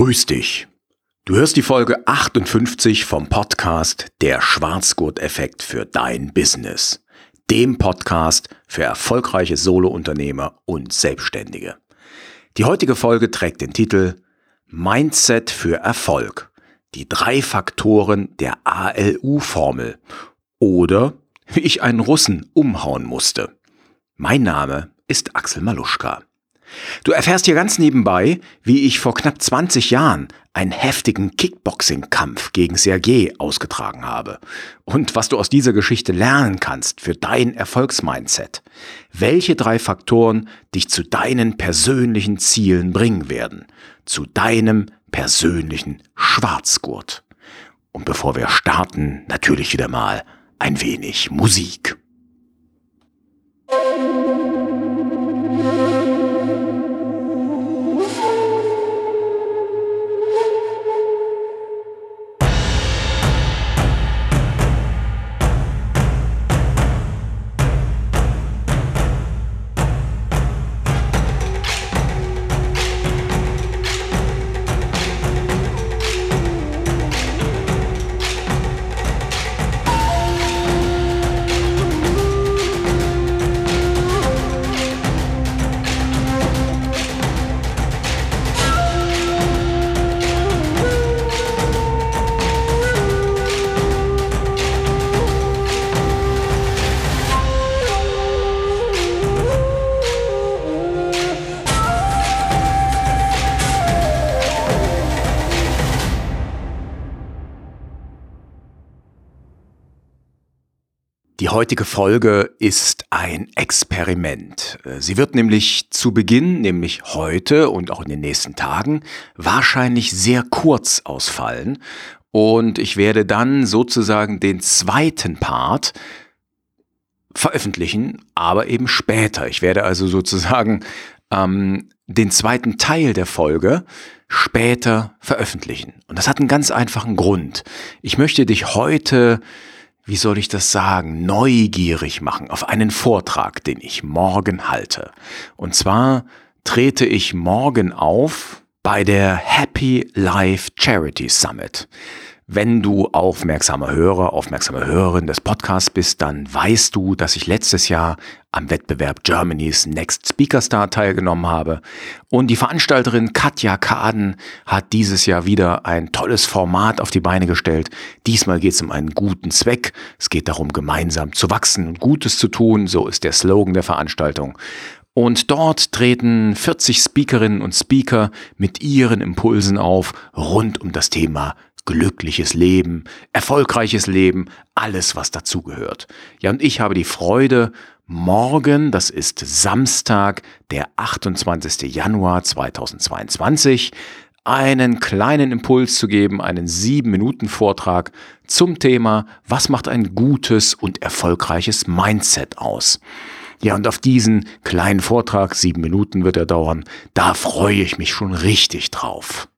Grüß dich. Du hörst die Folge 58 vom Podcast Der Schwarzgurt-Effekt für dein Business. Dem Podcast für erfolgreiche Solounternehmer und Selbstständige. Die heutige Folge trägt den Titel Mindset für Erfolg. Die drei Faktoren der ALU-Formel. Oder wie ich einen Russen umhauen musste. Mein Name ist Axel Maluschka. Du erfährst hier ganz nebenbei, wie ich vor knapp 20 Jahren einen heftigen Kickboxing-Kampf gegen Sergei ausgetragen habe und was du aus dieser Geschichte lernen kannst für dein Erfolgsmindset. Welche drei Faktoren dich zu deinen persönlichen Zielen bringen werden, zu deinem persönlichen Schwarzgurt. Und bevor wir starten, natürlich wieder mal ein wenig Musik. Die heutige Folge ist ein Experiment. Sie wird nämlich zu Beginn, nämlich heute und auch in den nächsten Tagen, wahrscheinlich sehr kurz ausfallen. Und ich werde dann sozusagen den zweiten Part veröffentlichen, aber eben später. Ich werde also sozusagen ähm, den zweiten Teil der Folge später veröffentlichen. Und das hat einen ganz einfachen Grund. Ich möchte dich heute wie soll ich das sagen, neugierig machen auf einen Vortrag, den ich morgen halte. Und zwar trete ich morgen auf bei der Happy Life Charity Summit. Wenn du aufmerksamer Hörer, aufmerksame Hörerin des Podcasts bist, dann weißt du, dass ich letztes Jahr am Wettbewerb Germany's Next Speaker Star teilgenommen habe. Und die Veranstalterin Katja Kaden hat dieses Jahr wieder ein tolles Format auf die Beine gestellt. Diesmal geht es um einen guten Zweck. Es geht darum, gemeinsam zu wachsen und Gutes zu tun. So ist der Slogan der Veranstaltung. Und dort treten 40 Speakerinnen und Speaker mit ihren Impulsen auf rund um das Thema glückliches Leben, erfolgreiches Leben, alles, was dazugehört. Ja, und ich habe die Freude, morgen, das ist Samstag, der 28. Januar 2022, einen kleinen Impuls zu geben, einen sieben Minuten Vortrag zum Thema, was macht ein gutes und erfolgreiches Mindset aus? Ja, und auf diesen kleinen Vortrag, sieben Minuten wird er dauern, da freue ich mich schon richtig drauf.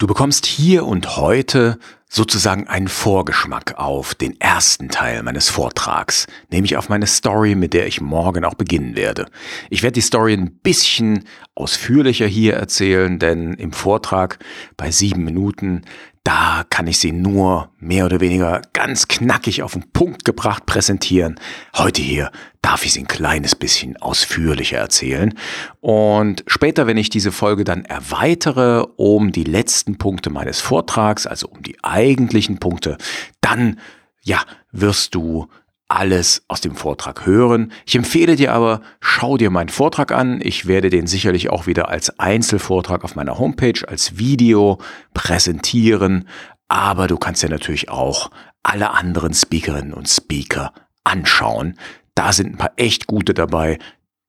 Du bekommst hier und heute sozusagen einen Vorgeschmack auf den ersten Teil meines Vortrags, nämlich auf meine Story, mit der ich morgen auch beginnen werde. Ich werde die Story ein bisschen ausführlicher hier erzählen, denn im Vortrag bei sieben Minuten, da kann ich sie nur mehr oder weniger ganz knackig auf den Punkt gebracht präsentieren. Heute hier darf ich sie ein kleines bisschen ausführlicher erzählen. Und später, wenn ich diese Folge dann erweitere um die letzten Punkte meines Vortrags, also um die eigentlichen Punkte, dann ja, wirst du alles aus dem Vortrag hören. Ich empfehle dir aber, schau dir meinen Vortrag an. Ich werde den sicherlich auch wieder als Einzelvortrag auf meiner Homepage, als Video präsentieren. Aber du kannst ja natürlich auch alle anderen Speakerinnen und Speaker anschauen. Da sind ein paar echt gute dabei,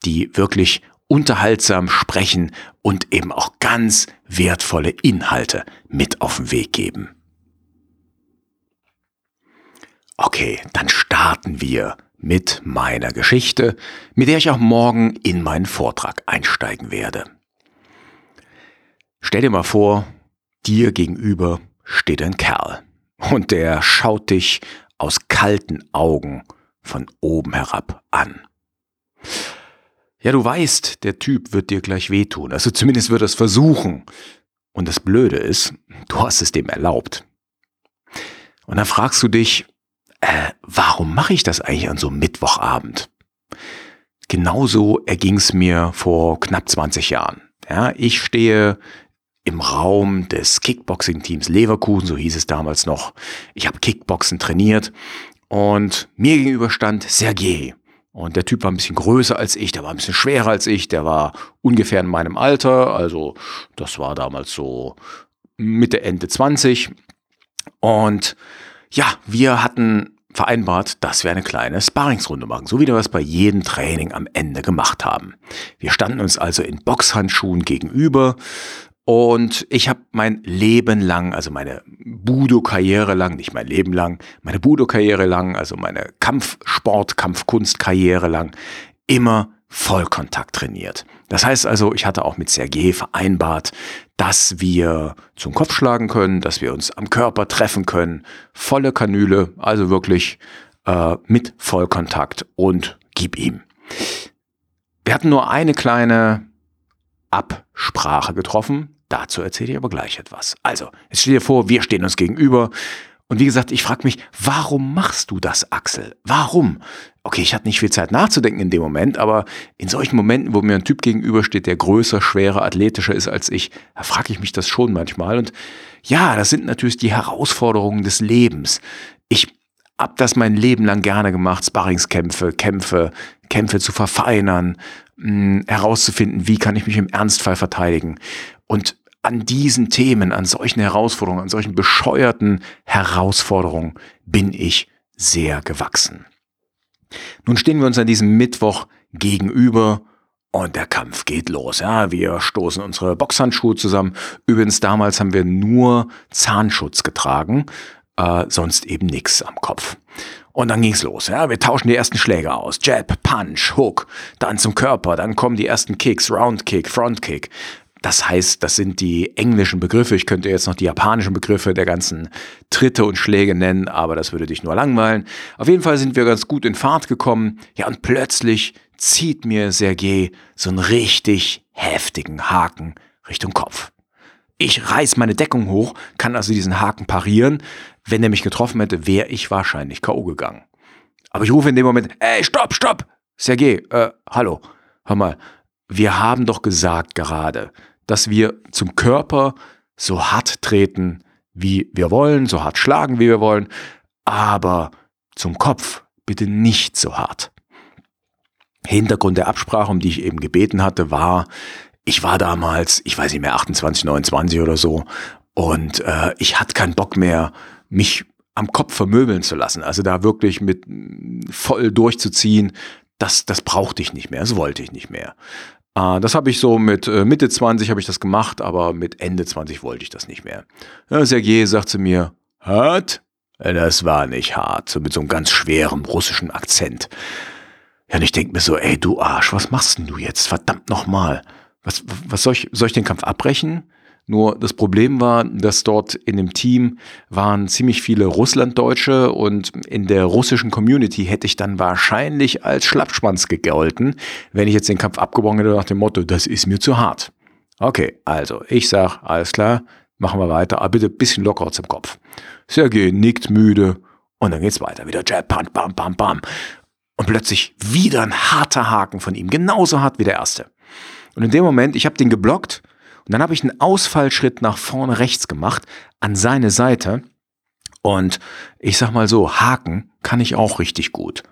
die wirklich unterhaltsam sprechen und eben auch ganz wertvolle Inhalte mit auf den Weg geben. Okay, dann starten wir mit meiner Geschichte, mit der ich auch morgen in meinen Vortrag einsteigen werde. Stell dir mal vor, dir gegenüber steht ein Kerl und der schaut dich aus kalten Augen von oben herab an. Ja, du weißt, der Typ wird dir gleich wehtun, also zumindest wird er es versuchen. Und das Blöde ist, du hast es dem erlaubt. Und dann fragst du dich, äh, warum mache ich das eigentlich an so einem Mittwochabend? Genauso erging es mir vor knapp 20 Jahren. Ja, ich stehe im Raum des Kickboxing-Teams Leverkusen, so hieß es damals noch. Ich habe Kickboxen trainiert und mir gegenüber stand Sergej. Und der Typ war ein bisschen größer als ich, der war ein bisschen schwerer als ich, der war ungefähr in meinem Alter, also das war damals so Mitte, Ende 20. Und ja, wir hatten vereinbart, dass wir eine kleine Sparringsrunde machen, so wie wir es bei jedem Training am Ende gemacht haben. Wir standen uns also in Boxhandschuhen gegenüber und ich habe mein Leben lang, also meine Budo-Karriere lang, nicht mein Leben lang, meine Budo-Karriere lang, also meine Kampfsport, Kampfkunst-Karriere lang, immer Vollkontakt trainiert. Das heißt also, ich hatte auch mit Sergei vereinbart, dass wir zum Kopf schlagen können, dass wir uns am Körper treffen können, volle Kanüle, also wirklich äh, mit Vollkontakt und gib ihm. Wir hatten nur eine kleine Absprache getroffen. Dazu erzähle ich aber gleich etwas. Also, jetzt stell dir vor, wir stehen uns gegenüber. Und wie gesagt, ich frage mich, warum machst du das, Axel? Warum? okay, ich hatte nicht viel Zeit nachzudenken in dem Moment, aber in solchen Momenten, wo mir ein Typ gegenübersteht, der größer, schwerer, athletischer ist als ich, da frage ich mich das schon manchmal. Und ja, das sind natürlich die Herausforderungen des Lebens. Ich habe das mein Leben lang gerne gemacht, Sparringskämpfe, Kämpfe, Kämpfe zu verfeinern, mh, hm, herauszufinden, wie kann ich mich im Ernstfall verteidigen. Und an diesen Themen, an solchen Herausforderungen, an solchen bescheuerten Herausforderungen bin ich sehr gewachsen. Nun stehen wir uns an diesem Mittwoch gegenüber und der Kampf geht los. Ja, wir stoßen unsere Boxhandschuhe zusammen. Übrigens, damals haben wir nur Zahnschutz getragen, äh, sonst eben nichts am Kopf. Und dann ging's los. Ja, wir tauschen die ersten Schläge aus. Jab, Punch, Hook, dann zum Körper, dann kommen die ersten Kicks, Round Kick, Front Kick. Das heißt, das sind die englischen Begriffe. Ich könnte jetzt noch die japanischen Begriffe der ganzen Tritte und Schläge nennen, aber das würde dich nur langweilen. Auf jeden Fall sind wir ganz gut in Fahrt gekommen. Ja, und plötzlich zieht mir Sergei so einen richtig heftigen Haken Richtung Kopf. Ich reiß meine Deckung hoch, kann also diesen Haken parieren. Wenn er mich getroffen hätte, wäre ich wahrscheinlich K.O. gegangen. Aber ich rufe in dem Moment, ey, stopp, stopp! Sergei, äh, hallo, hör mal, wir haben doch gesagt gerade, dass wir zum Körper so hart treten, wie wir wollen, so hart schlagen, wie wir wollen, aber zum Kopf bitte nicht so hart. Hintergrund der Absprache, um die ich eben gebeten hatte, war, ich war damals, ich weiß nicht mehr, 28, 29 oder so, und äh, ich hatte keinen Bock mehr, mich am Kopf vermöbeln zu lassen. Also da wirklich mit voll durchzuziehen, das, das brauchte ich nicht mehr, das wollte ich nicht mehr. Ah, das habe ich so mit äh, Mitte 20 habe ich das gemacht, aber mit Ende 20 wollte ich das nicht mehr. Ja, Sergej sagt zu mir, hart? Das war nicht hart, so mit so einem ganz schweren russischen Akzent. Ja, und ich denke mir so, ey, du Arsch, was machst denn du jetzt? Verdammt nochmal. Was, was soll ich, soll ich den Kampf abbrechen? Nur das Problem war, dass dort in dem Team waren ziemlich viele Russlanddeutsche und in der russischen Community hätte ich dann wahrscheinlich als Schlappschwanz gegolten, wenn ich jetzt den Kampf abgebrochen hätte nach dem Motto, das ist mir zu hart. Okay, also ich sag, alles klar, machen wir weiter, aber bitte ein bisschen lockerer zum Kopf. Sergej nickt müde und dann geht's weiter. Wieder Jab, Punch, bam, bam, bam. Und plötzlich wieder ein harter Haken von ihm, genauso hart wie der erste. Und in dem Moment, ich habe den geblockt und dann habe ich einen Ausfallschritt nach vorne rechts gemacht, an seine Seite. Und ich sag mal so, Haken kann ich auch richtig gut.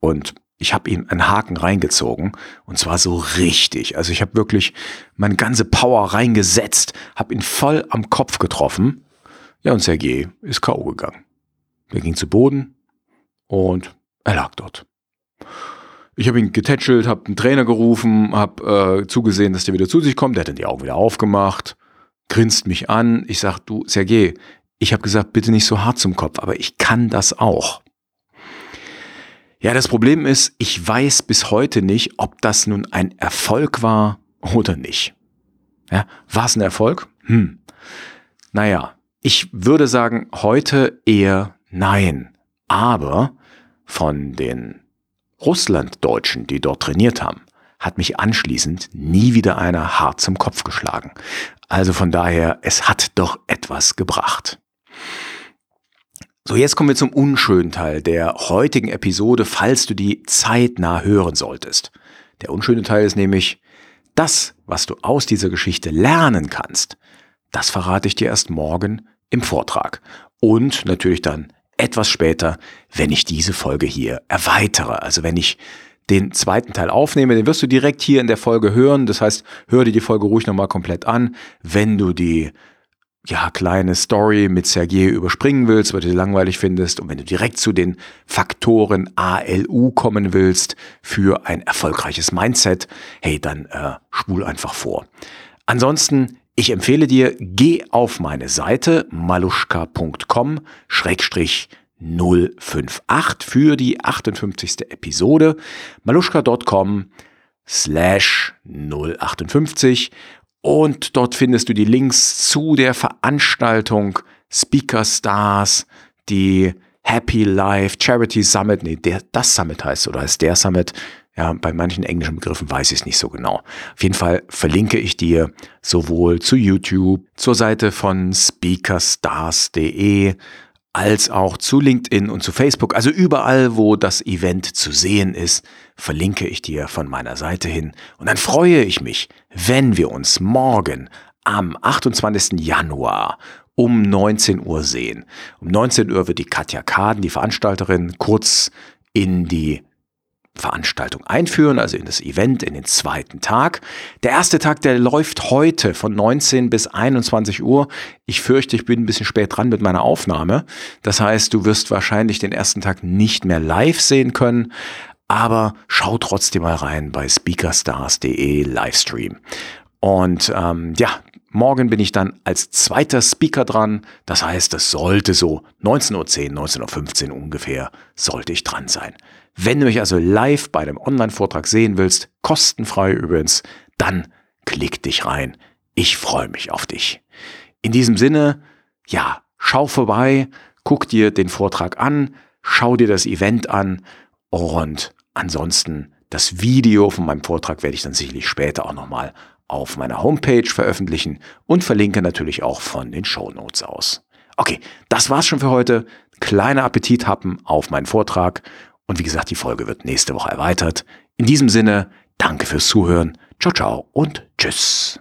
Und ich habe ihm einen Haken reingezogen und zwar so richtig. Also ich habe wirklich meine ganze Power reingesetzt, habe ihn voll am Kopf getroffen. Ja, und Sergej ist K.O. gegangen. Er ging zu Boden und er lag dort. Ich habe ihn getätschelt, habe einen Trainer gerufen, habe äh, zugesehen, dass der wieder zu sich kommt. Der hat dann die Augen wieder aufgemacht, grinst mich an. Ich sage, du, Sergej, ich habe gesagt, bitte nicht so hart zum Kopf, aber ich kann das auch. Ja, das Problem ist, ich weiß bis heute nicht, ob das nun ein Erfolg war oder nicht. Ja, war es ein Erfolg? Hm. Naja, ich würde sagen, heute eher nein. Aber von den Russlanddeutschen, die dort trainiert haben, hat mich anschließend nie wieder einer hart zum Kopf geschlagen. Also von daher, es hat doch etwas gebracht. So, jetzt kommen wir zum unschönen Teil der heutigen Episode, falls du die zeitnah hören solltest. Der unschöne Teil ist nämlich, das, was du aus dieser Geschichte lernen kannst, das verrate ich dir erst morgen im Vortrag. Und natürlich dann etwas später, wenn ich diese Folge hier erweitere. Also wenn ich den zweiten Teil aufnehme, den wirst du direkt hier in der Folge hören. Das heißt, hör dir die Folge ruhig nochmal komplett an. Wenn du die ja, kleine Story mit Sergei überspringen willst, weil du sie langweilig findest und wenn du direkt zu den Faktoren ALU kommen willst für ein erfolgreiches Mindset, hey, dann äh, spul einfach vor. Ansonsten, ich empfehle dir, geh auf meine Seite maluschka.com 058 für die 58. Episode maluschka.com slash 058 und dort findest du die Links zu der Veranstaltung Speaker Stars, die Happy Life Charity Summit, nee, der, das Summit heißt oder heißt der Summit. Ja, bei manchen englischen Begriffen weiß ich es nicht so genau. Auf jeden Fall verlinke ich dir sowohl zu YouTube, zur Seite von speakerstars.de, als auch zu LinkedIn und zu Facebook. Also überall, wo das Event zu sehen ist, verlinke ich dir von meiner Seite hin. Und dann freue ich mich, wenn wir uns morgen am 28. Januar um 19 Uhr sehen. Um 19 Uhr wird die Katja Kaden, die Veranstalterin, kurz in die Veranstaltung einführen, also in das Event, in den zweiten Tag. Der erste Tag, der läuft heute von 19 bis 21 Uhr. Ich fürchte, ich bin ein bisschen spät dran mit meiner Aufnahme. Das heißt, du wirst wahrscheinlich den ersten Tag nicht mehr live sehen können, aber schau trotzdem mal rein bei speakerstars.de Livestream. Und ähm, ja, morgen bin ich dann als zweiter Speaker dran. Das heißt, es sollte so 19.10 Uhr, 19.15 Uhr ungefähr, sollte ich dran sein. Wenn du mich also live bei dem Online-Vortrag sehen willst, kostenfrei übrigens, dann klick dich rein. Ich freue mich auf dich. In diesem Sinne, ja, schau vorbei, guck dir den Vortrag an, schau dir das Event an und ansonsten das Video von meinem Vortrag werde ich dann sicherlich später auch nochmal auf meiner Homepage veröffentlichen und verlinke natürlich auch von den Show Notes aus. Okay, das war's schon für heute. Kleiner Appetithappen auf meinen Vortrag und wie gesagt, die Folge wird nächste Woche erweitert. In diesem Sinne, danke fürs Zuhören. Ciao, ciao und tschüss.